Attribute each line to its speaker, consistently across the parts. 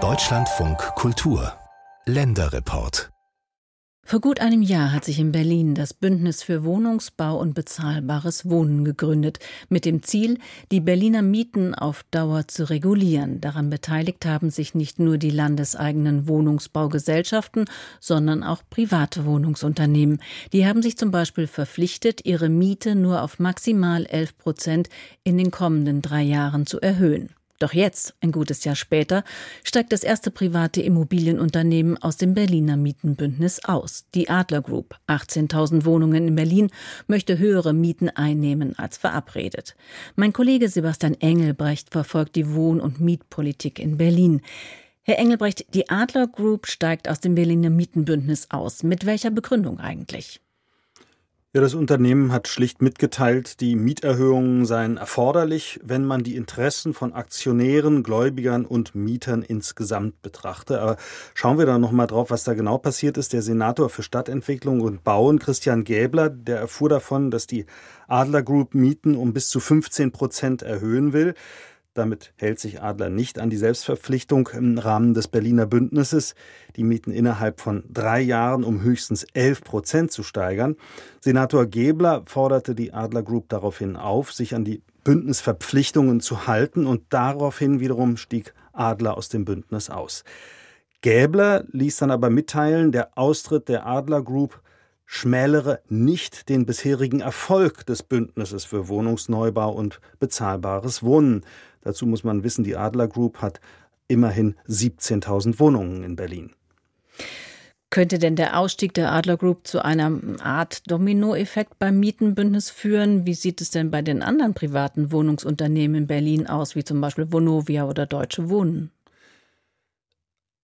Speaker 1: Deutschlandfunk Kultur Länderreport
Speaker 2: vor gut einem Jahr hat sich in Berlin das Bündnis für Wohnungsbau und bezahlbares Wohnen gegründet, mit dem Ziel, die Berliner Mieten auf Dauer zu regulieren. Daran beteiligt haben sich nicht nur die landeseigenen Wohnungsbaugesellschaften, sondern auch private Wohnungsunternehmen. Die haben sich zum Beispiel verpflichtet, ihre Miete nur auf maximal 11 Prozent in den kommenden drei Jahren zu erhöhen. Doch jetzt, ein gutes Jahr später, steigt das erste private Immobilienunternehmen aus dem Berliner Mietenbündnis aus. Die Adler Group, 18.000 Wohnungen in Berlin, möchte höhere Mieten einnehmen als verabredet. Mein Kollege Sebastian Engelbrecht verfolgt die Wohn- und Mietpolitik in Berlin. Herr Engelbrecht, die Adler Group steigt aus dem Berliner Mietenbündnis aus. Mit welcher Begründung eigentlich?
Speaker 3: Ja, das Unternehmen hat schlicht mitgeteilt, die Mieterhöhungen seien erforderlich, wenn man die Interessen von Aktionären, Gläubigern und Mietern insgesamt betrachte. Aber schauen wir da noch mal drauf, was da genau passiert ist. Der Senator für Stadtentwicklung und Bauen, Christian Gäbler, der erfuhr davon, dass die Adler Group Mieten um bis zu 15 Prozent erhöhen will. Damit hält sich Adler nicht an die Selbstverpflichtung im Rahmen des Berliner Bündnisses, die Mieten innerhalb von drei Jahren um höchstens 11 Prozent zu steigern. Senator Gebler forderte die Adler Group daraufhin auf, sich an die Bündnisverpflichtungen zu halten und daraufhin wiederum stieg Adler aus dem Bündnis aus. Gäbler ließ dann aber mitteilen, der Austritt der Adler Group schmälere nicht den bisherigen Erfolg des Bündnisses für Wohnungsneubau und bezahlbares Wohnen. Dazu muss man wissen, die Adler Group hat immerhin 17.000 Wohnungen in Berlin.
Speaker 2: Könnte denn der Ausstieg der Adler Group zu einer Art Dominoeffekt beim Mietenbündnis führen? Wie sieht es denn bei den anderen privaten Wohnungsunternehmen in Berlin aus, wie zum Beispiel Vonovia oder Deutsche Wohnen?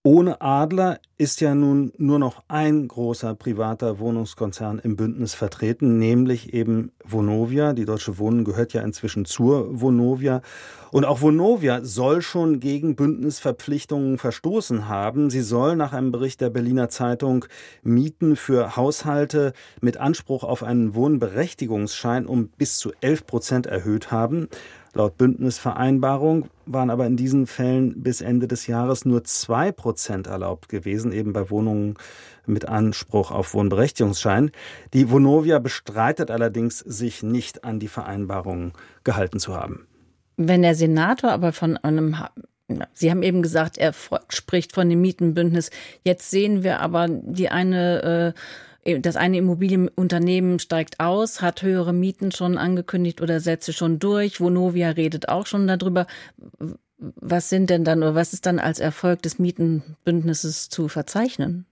Speaker 3: Ohne Adler ist ja nun nur noch ein großer privater Wohnungskonzern im Bündnis vertreten, nämlich eben Vonovia. Die Deutsche Wohnen gehört ja inzwischen zur Vonovia. Und auch Vonovia soll schon gegen Bündnisverpflichtungen verstoßen haben. Sie soll nach einem Bericht der Berliner Zeitung Mieten für Haushalte mit Anspruch auf einen Wohnberechtigungsschein um bis zu 11 Prozent erhöht haben. Laut Bündnisvereinbarung waren aber in diesen Fällen bis Ende des Jahres nur zwei Prozent erlaubt gewesen, eben bei Wohnungen mit Anspruch auf Wohnberechtigungsschein. Die Vonovia bestreitet allerdings, sich nicht an die Vereinbarungen gehalten zu haben.
Speaker 2: Wenn der Senator aber von einem Sie haben eben gesagt, er spricht von dem Mietenbündnis. Jetzt sehen wir aber die eine äh, das eine Immobilienunternehmen steigt aus, hat höhere Mieten schon angekündigt oder Sätze schon durch. Vonovia redet auch schon darüber. Was sind denn dann oder was ist dann als Erfolg des Mietenbündnisses zu verzeichnen?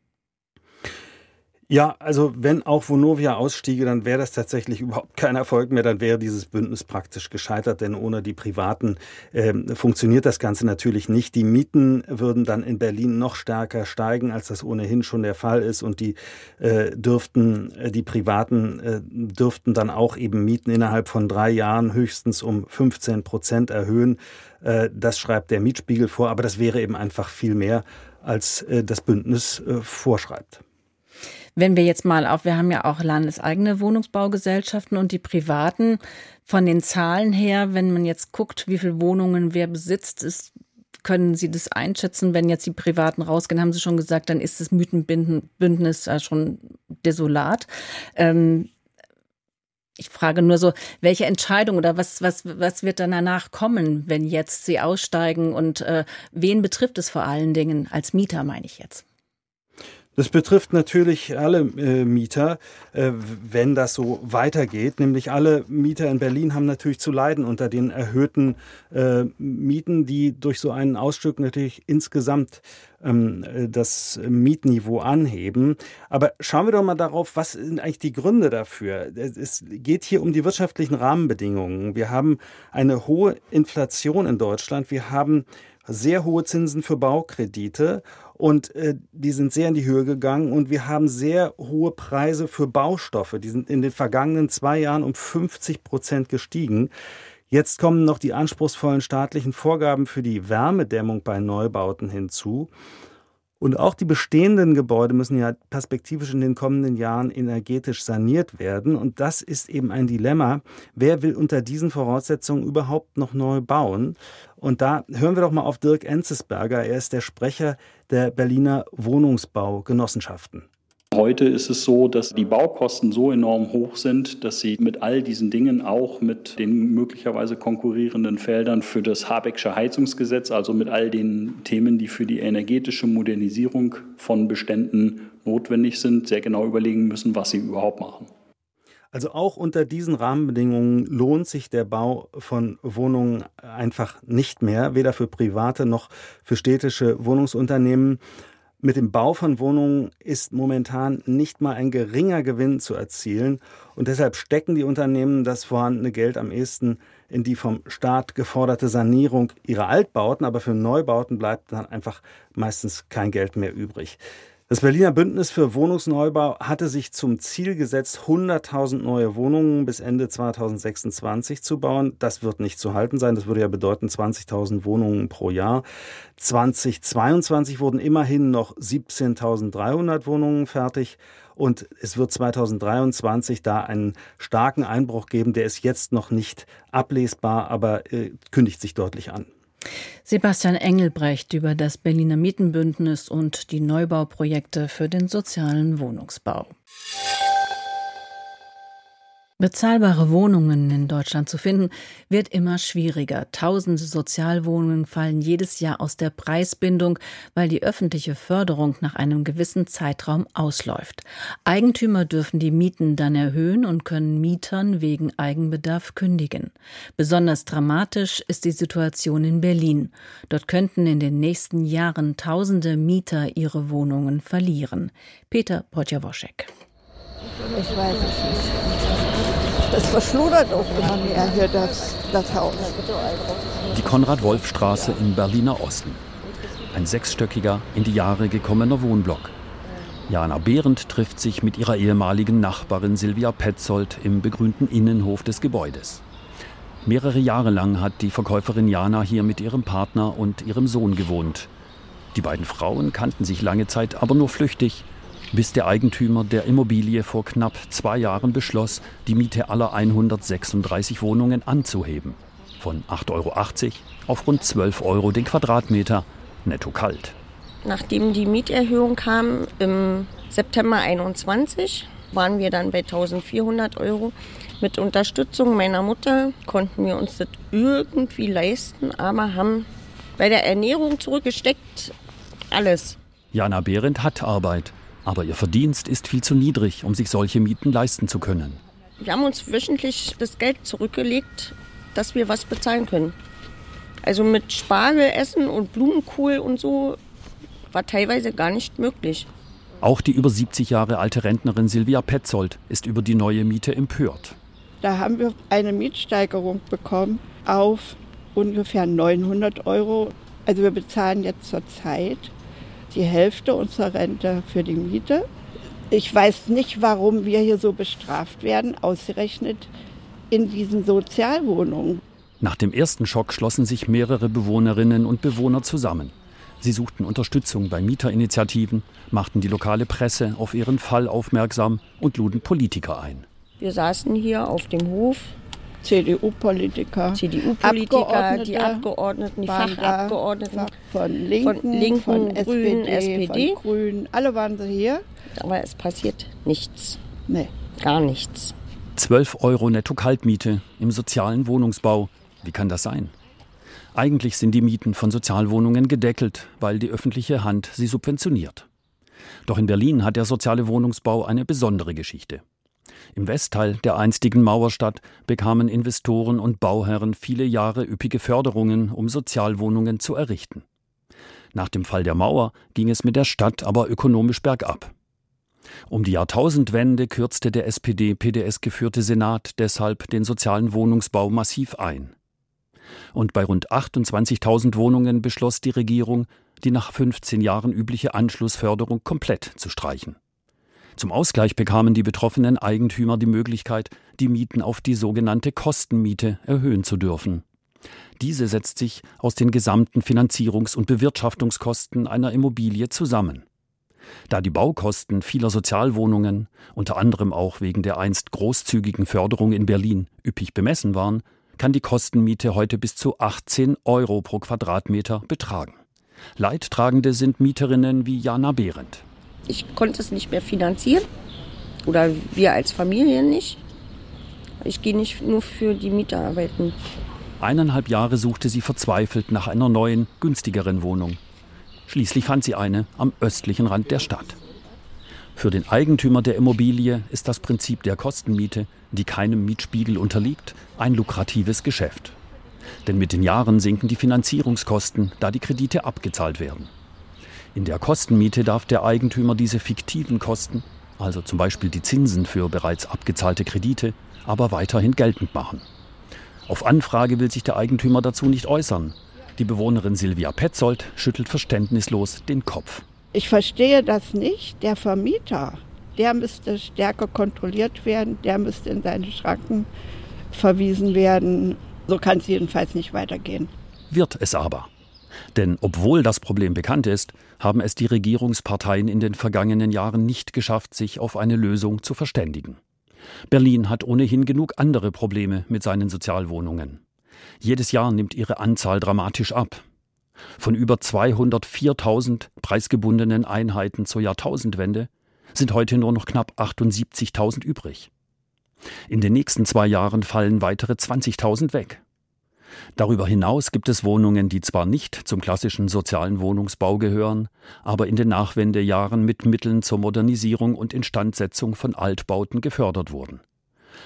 Speaker 3: Ja, also wenn auch Vonovia ausstiege, dann wäre das tatsächlich überhaupt kein Erfolg mehr. Dann wäre dieses Bündnis praktisch gescheitert, denn ohne die Privaten äh, funktioniert das Ganze natürlich nicht. Die Mieten würden dann in Berlin noch stärker steigen, als das ohnehin schon der Fall ist. Und die äh, dürften, äh, die Privaten äh, dürften dann auch eben Mieten innerhalb von drei Jahren höchstens um 15 Prozent erhöhen. Äh, das schreibt der Mietspiegel vor, aber das wäre eben einfach viel mehr, als äh, das Bündnis äh, vorschreibt.
Speaker 2: Wenn wir jetzt mal auf, wir haben ja auch landeseigene Wohnungsbaugesellschaften und die privaten, von den Zahlen her, wenn man jetzt guckt, wie viele Wohnungen wer besitzt, ist, können Sie das einschätzen, wenn jetzt die Privaten rausgehen, haben Sie schon gesagt, dann ist das Mythenbündnis schon desolat. Ähm, ich frage nur so, welche Entscheidung oder was, was, was wird dann danach kommen, wenn jetzt Sie aussteigen und äh, wen betrifft es vor allen Dingen als Mieter, meine ich jetzt?
Speaker 3: Das betrifft natürlich alle äh, Mieter, äh, wenn das so weitergeht. Nämlich alle Mieter in Berlin haben natürlich zu leiden unter den erhöhten äh, Mieten, die durch so einen Ausstück natürlich insgesamt ähm, das Mietniveau anheben. Aber schauen wir doch mal darauf, was sind eigentlich die Gründe dafür? Es geht hier um die wirtschaftlichen Rahmenbedingungen. Wir haben eine hohe Inflation in Deutschland. Wir haben sehr hohe Zinsen für Baukredite und äh, die sind sehr in die Höhe gegangen und wir haben sehr hohe Preise für Baustoffe. Die sind in den vergangenen zwei Jahren um 50 Prozent gestiegen. Jetzt kommen noch die anspruchsvollen staatlichen Vorgaben für die Wärmedämmung bei Neubauten hinzu. Und auch die bestehenden Gebäude müssen ja perspektivisch in den kommenden Jahren energetisch saniert werden. Und das ist eben ein Dilemma. Wer will unter diesen Voraussetzungen überhaupt noch neu bauen? Und da hören wir doch mal auf Dirk Enzesberger. Er ist der Sprecher der Berliner Wohnungsbaugenossenschaften.
Speaker 4: Heute ist es so, dass die Baukosten so enorm hoch sind, dass sie mit all diesen Dingen auch mit den möglicherweise konkurrierenden Feldern für das Habecksche Heizungsgesetz, also mit all den Themen, die für die energetische Modernisierung von Beständen notwendig sind, sehr genau überlegen müssen, was sie überhaupt machen.
Speaker 3: Also auch unter diesen Rahmenbedingungen lohnt sich der Bau von Wohnungen einfach nicht mehr, weder für private noch für städtische Wohnungsunternehmen. Mit dem Bau von Wohnungen ist momentan nicht mal ein geringer Gewinn zu erzielen und deshalb stecken die Unternehmen das vorhandene Geld am ehesten in die vom Staat geforderte Sanierung ihrer Altbauten, aber für Neubauten bleibt dann einfach meistens kein Geld mehr übrig. Das Berliner Bündnis für Wohnungsneubau hatte sich zum Ziel gesetzt, 100.000 neue Wohnungen bis Ende 2026 zu bauen. Das wird nicht zu halten sein. Das würde ja bedeuten 20.000 Wohnungen pro Jahr. 2022 wurden immerhin noch 17.300 Wohnungen fertig. Und es wird 2023 da einen starken Einbruch geben. Der ist jetzt noch nicht ablesbar, aber äh, kündigt sich deutlich an.
Speaker 2: Sebastian Engelbrecht über das Berliner Mietenbündnis und die Neubauprojekte für den sozialen Wohnungsbau. Bezahlbare Wohnungen in Deutschland zu finden, wird immer schwieriger. Tausende Sozialwohnungen fallen jedes Jahr aus der Preisbindung, weil die öffentliche Förderung nach einem gewissen Zeitraum ausläuft. Eigentümer dürfen die Mieten dann erhöhen und können Mietern wegen Eigenbedarf kündigen. Besonders dramatisch ist die Situation in Berlin. Dort könnten in den nächsten Jahren tausende Mieter ihre Wohnungen verlieren. Peter Podjawoschek.
Speaker 5: Ich weiß es nicht. Das verschludert auch immer mehr hier, das, das Haus.
Speaker 6: Die Konrad-Wolf-Straße im Berliner Osten. Ein sechsstöckiger, in die Jahre gekommener Wohnblock. Jana Behrendt trifft sich mit ihrer ehemaligen Nachbarin Silvia Petzold im begrünten Innenhof des Gebäudes. Mehrere Jahre lang hat die Verkäuferin Jana hier mit ihrem Partner und ihrem Sohn gewohnt. Die beiden Frauen kannten sich lange Zeit aber nur flüchtig bis der Eigentümer der Immobilie vor knapp zwei Jahren beschloss, die Miete aller 136 Wohnungen anzuheben. Von 8,80 Euro auf rund 12 Euro den Quadratmeter, netto kalt.
Speaker 7: Nachdem die Mieterhöhung kam im September 21, waren wir dann bei 1400 Euro. Mit Unterstützung meiner Mutter konnten wir uns das irgendwie leisten, aber haben bei der Ernährung zurückgesteckt alles.
Speaker 6: Jana Behrendt hat Arbeit. Aber ihr Verdienst ist viel zu niedrig, um sich solche Mieten leisten zu können.
Speaker 7: Wir haben uns wöchentlich das Geld zurückgelegt, dass wir was bezahlen können. Also mit Spargel essen und Blumenkohl und so war teilweise gar nicht möglich.
Speaker 6: Auch die über 70 Jahre alte Rentnerin Silvia Petzold ist über die neue Miete empört.
Speaker 5: Da haben wir eine Mietsteigerung bekommen auf ungefähr 900 Euro. Also wir bezahlen jetzt zurzeit die Hälfte unserer Rente für die Miete. Ich weiß nicht, warum wir hier so bestraft werden, ausgerechnet in diesen Sozialwohnungen.
Speaker 6: Nach dem ersten Schock schlossen sich mehrere Bewohnerinnen und Bewohner zusammen. Sie suchten Unterstützung bei Mieterinitiativen, machten die lokale Presse auf ihren Fall aufmerksam und luden Politiker ein.
Speaker 7: Wir saßen hier auf dem Hof
Speaker 5: CDU-Politiker,
Speaker 7: CDU-Politiker, die Abgeordneten, die Fachabgeordneten
Speaker 5: von Linken,
Speaker 7: von, Linken, von Grünen, SPD,
Speaker 5: SPD, von Grünen, alle waren sie hier.
Speaker 7: Aber es passiert nichts.
Speaker 5: Nee.
Speaker 7: Gar nichts.
Speaker 6: 12 Euro Netto-Kaltmiete im sozialen Wohnungsbau. Wie kann das sein? Eigentlich sind die Mieten von Sozialwohnungen gedeckelt, weil die öffentliche Hand sie subventioniert. Doch in Berlin hat der soziale Wohnungsbau eine besondere Geschichte. Im Westteil der einstigen Mauerstadt bekamen Investoren und Bauherren viele Jahre üppige Förderungen, um Sozialwohnungen zu errichten. Nach dem Fall der Mauer ging es mit der Stadt aber ökonomisch bergab. Um die Jahrtausendwende kürzte der SPD-PDS geführte Senat deshalb den sozialen Wohnungsbau massiv ein. Und bei rund 28.000 Wohnungen beschloss die Regierung, die nach 15 Jahren übliche Anschlussförderung komplett zu streichen. Zum Ausgleich bekamen die betroffenen Eigentümer die Möglichkeit, die Mieten auf die sogenannte Kostenmiete erhöhen zu dürfen. Diese setzt sich aus den gesamten Finanzierungs- und Bewirtschaftungskosten einer Immobilie zusammen. Da die Baukosten vieler Sozialwohnungen, unter anderem auch wegen der einst großzügigen Förderung in Berlin, üppig bemessen waren, kann die Kostenmiete heute bis zu 18 Euro pro Quadratmeter betragen. Leidtragende sind Mieterinnen wie Jana Behrendt.
Speaker 7: Ich konnte es nicht mehr finanzieren oder wir als Familie nicht. Ich gehe nicht nur für die Mieter arbeiten.
Speaker 6: Eineinhalb Jahre suchte sie verzweifelt nach einer neuen, günstigeren Wohnung. Schließlich fand sie eine am östlichen Rand der Stadt. Für den Eigentümer der Immobilie ist das Prinzip der Kostenmiete, die keinem Mietspiegel unterliegt, ein lukratives Geschäft. Denn mit den Jahren sinken die Finanzierungskosten, da die Kredite abgezahlt werden. In der Kostenmiete darf der Eigentümer diese fiktiven Kosten, also zum Beispiel die Zinsen für bereits abgezahlte Kredite, aber weiterhin geltend machen. Auf Anfrage will sich der Eigentümer dazu nicht äußern, die Bewohnerin Silvia Petzold schüttelt verständnislos den Kopf.
Speaker 5: Ich verstehe das nicht. Der Vermieter, der müsste stärker kontrolliert werden, der müsste in seine Schranken verwiesen werden. So kann es jedenfalls nicht weitergehen.
Speaker 6: Wird es aber. Denn obwohl das Problem bekannt ist, haben es die Regierungsparteien in den vergangenen Jahren nicht geschafft, sich auf eine Lösung zu verständigen. Berlin hat ohnehin genug andere Probleme mit seinen Sozialwohnungen. Jedes Jahr nimmt ihre Anzahl dramatisch ab. Von über 204.000 preisgebundenen Einheiten zur Jahrtausendwende sind heute nur noch knapp 78.000 übrig. In den nächsten zwei Jahren fallen weitere 20.000 weg. Darüber hinaus gibt es Wohnungen, die zwar nicht zum klassischen sozialen Wohnungsbau gehören, aber in den Nachwendejahren mit Mitteln zur Modernisierung und Instandsetzung von Altbauten gefördert wurden.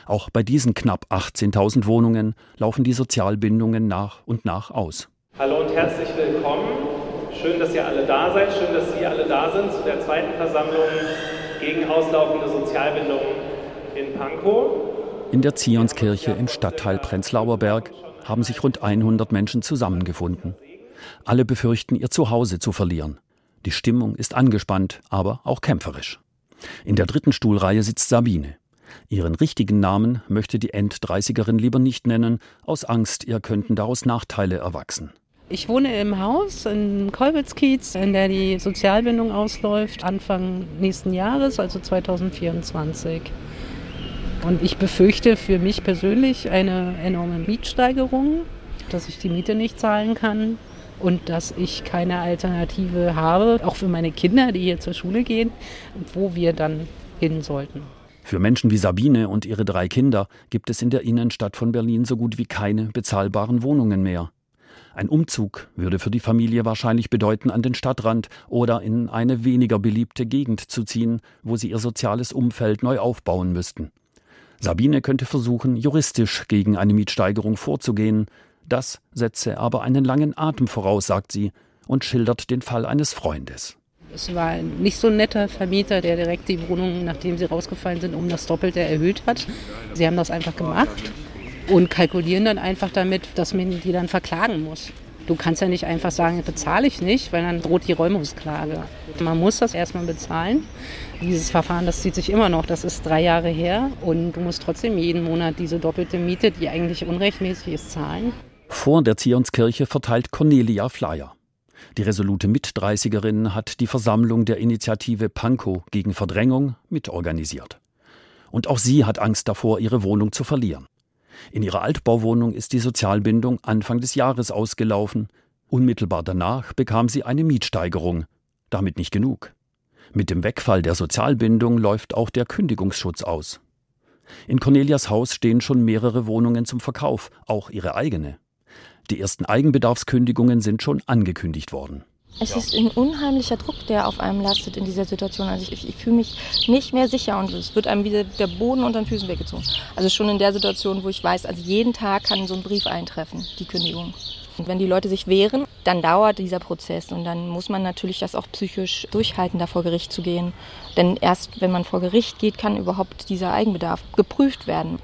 Speaker 6: Auch bei diesen knapp 18.000 Wohnungen laufen die Sozialbindungen nach und nach aus.
Speaker 8: Hallo und herzlich willkommen. Schön, dass ihr alle da seid. Schön, dass Sie alle da sind zu der zweiten Versammlung gegen auslaufende Sozialbindungen in Pankow.
Speaker 6: In der Zionskirche im Stadtteil Prenzlauer Berg haben sich rund 100 Menschen zusammengefunden. Alle befürchten, ihr Zuhause zu verlieren. Die Stimmung ist angespannt, aber auch kämpferisch. In der dritten Stuhlreihe sitzt Sabine. Ihren richtigen Namen möchte die End-30erin lieber nicht nennen, aus Angst, ihr könnten daraus Nachteile erwachsen.
Speaker 9: Ich wohne im Haus in Kolwitzkiez, in der die Sozialbindung ausläuft, Anfang nächsten Jahres, also 2024. Und ich befürchte für mich persönlich eine enorme Mietsteigerung, dass ich die Miete nicht zahlen kann und dass ich keine Alternative habe, auch für meine Kinder, die hier zur Schule gehen, wo wir dann hin sollten.
Speaker 6: Für Menschen wie Sabine und ihre drei Kinder gibt es in der Innenstadt von Berlin so gut wie keine bezahlbaren Wohnungen mehr. Ein Umzug würde für die Familie wahrscheinlich bedeuten, an den Stadtrand oder in eine weniger beliebte Gegend zu ziehen, wo sie ihr soziales Umfeld neu aufbauen müssten. Sabine könnte versuchen, juristisch gegen eine Mietsteigerung vorzugehen. Das setze aber einen langen Atem voraus, sagt sie und schildert den Fall eines Freundes.
Speaker 9: Es war ein nicht so netter Vermieter, der direkt die Wohnung, nachdem sie rausgefallen sind, um das Doppelte erhöht hat. Sie haben das einfach gemacht und kalkulieren dann einfach damit, dass man die dann verklagen muss. Du kannst ja nicht einfach sagen, bezahle ich nicht, weil dann droht die Räumungsklage. Man muss das erstmal bezahlen. Dieses Verfahren, das zieht sich immer noch, das ist drei Jahre her und du musst trotzdem jeden Monat diese doppelte Miete, die eigentlich unrechtmäßig ist, zahlen.
Speaker 6: Vor der Zionskirche verteilt Cornelia Flyer. Die resolute Mit-30erin hat die Versammlung der Initiative Pankow gegen Verdrängung mitorganisiert. Und auch sie hat Angst davor, ihre Wohnung zu verlieren. In ihrer Altbauwohnung ist die Sozialbindung Anfang des Jahres ausgelaufen. Unmittelbar danach bekam sie eine Mietsteigerung. Damit nicht genug. Mit dem Wegfall der Sozialbindung läuft auch der Kündigungsschutz aus. In Cornelias Haus stehen schon mehrere Wohnungen zum Verkauf, auch ihre eigene. Die ersten Eigenbedarfskündigungen sind schon angekündigt worden.
Speaker 10: Es ist ein unheimlicher Druck, der auf einem lastet in dieser Situation. Also ich, ich fühle mich nicht mehr sicher und es wird einem wieder der Boden unter den Füßen weggezogen. Also schon in der Situation, wo ich weiß, also jeden Tag kann so ein Brief eintreffen, die Kündigung. Und wenn die Leute sich wehren, dann dauert dieser Prozess und dann muss man natürlich das auch psychisch durchhalten, da vor Gericht zu gehen. Denn erst wenn man vor Gericht geht, kann überhaupt dieser Eigenbedarf geprüft werden.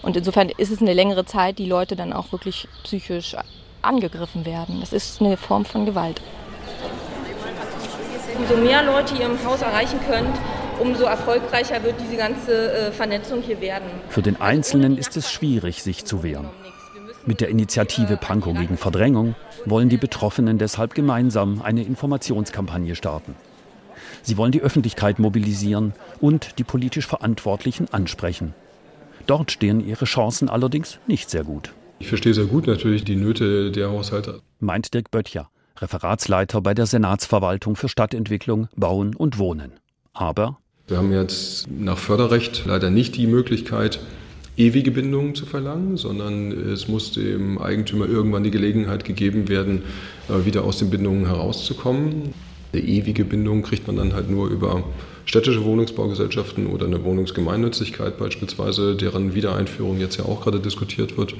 Speaker 10: Und insofern ist es eine längere Zeit, die Leute dann auch wirklich psychisch angegriffen werden. Das ist eine Form von Gewalt. Umso mehr Leute ihr im Haus erreichen könnt, umso erfolgreicher wird diese ganze äh, Vernetzung hier werden.
Speaker 6: Für den Einzelnen ist es schwierig, sich zu wehren. Mit der Initiative Pankow gegen Verdrängung wollen die Betroffenen deshalb gemeinsam eine Informationskampagne starten. Sie wollen die Öffentlichkeit mobilisieren und die politisch Verantwortlichen ansprechen. Dort stehen ihre Chancen allerdings nicht sehr gut.
Speaker 11: Ich verstehe sehr gut natürlich die Nöte der Haushalte.
Speaker 6: Meint Dirk Böttcher, Referatsleiter bei der Senatsverwaltung für Stadtentwicklung, Bauen und Wohnen. Aber
Speaker 11: wir haben jetzt nach Förderrecht leider nicht die Möglichkeit, ewige Bindungen zu verlangen, sondern es muss dem Eigentümer irgendwann die Gelegenheit gegeben werden, äh, wieder aus den Bindungen herauszukommen. Eine ewige Bindung kriegt man dann halt nur über städtische Wohnungsbaugesellschaften oder eine Wohnungsgemeinnützigkeit beispielsweise, deren Wiedereinführung jetzt ja auch gerade diskutiert wird.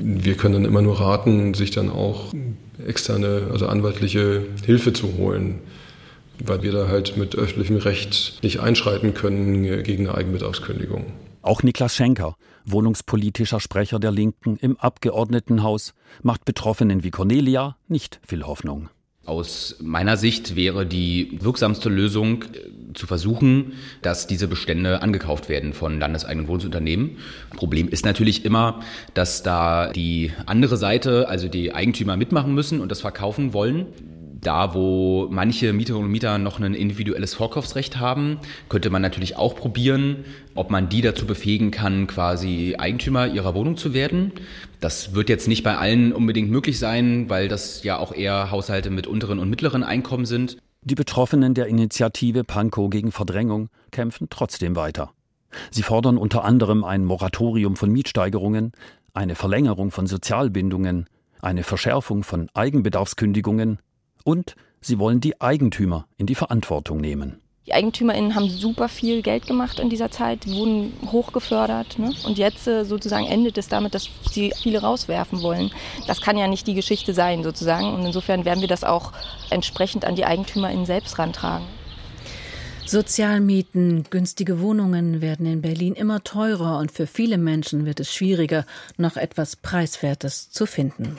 Speaker 11: Wir können dann immer nur raten, sich dann auch externe, also anwaltliche Hilfe zu holen, weil wir da halt mit öffentlichem Recht nicht einschreiten können gegen eine Eigenbedarfskündigung.
Speaker 6: Auch Niklas Schenker, wohnungspolitischer Sprecher der Linken im Abgeordnetenhaus, macht Betroffenen wie Cornelia nicht viel Hoffnung.
Speaker 12: Aus meiner Sicht wäre die wirksamste Lösung zu versuchen, dass diese Bestände angekauft werden von landeseigenen Wohnungsunternehmen. Problem ist natürlich immer, dass da die andere Seite, also die Eigentümer mitmachen müssen und das verkaufen wollen. Da, wo manche Mieterinnen und Mieter noch ein individuelles Vorkaufsrecht haben, könnte man natürlich auch probieren, ob man die dazu befähigen kann, quasi Eigentümer ihrer Wohnung zu werden. Das wird jetzt nicht bei allen unbedingt möglich sein, weil das ja auch eher Haushalte mit unteren und mittleren Einkommen sind.
Speaker 6: Die Betroffenen der Initiative Pankow gegen Verdrängung kämpfen trotzdem weiter. Sie fordern unter anderem ein Moratorium von Mietsteigerungen, eine Verlängerung von Sozialbindungen, eine Verschärfung von Eigenbedarfskündigungen und sie wollen die Eigentümer in die Verantwortung nehmen.
Speaker 10: Die EigentümerInnen haben super viel Geld gemacht in dieser Zeit, wurden hochgefördert. Ne? Und jetzt äh, sozusagen endet es damit, dass sie viele rauswerfen wollen. Das kann ja nicht die Geschichte sein, sozusagen. Und insofern werden wir das auch entsprechend an die EigentümerInnen selbst rantragen.
Speaker 2: Sozialmieten, günstige Wohnungen werden in Berlin immer teurer und für viele Menschen wird es schwieriger, noch etwas Preiswertes zu finden.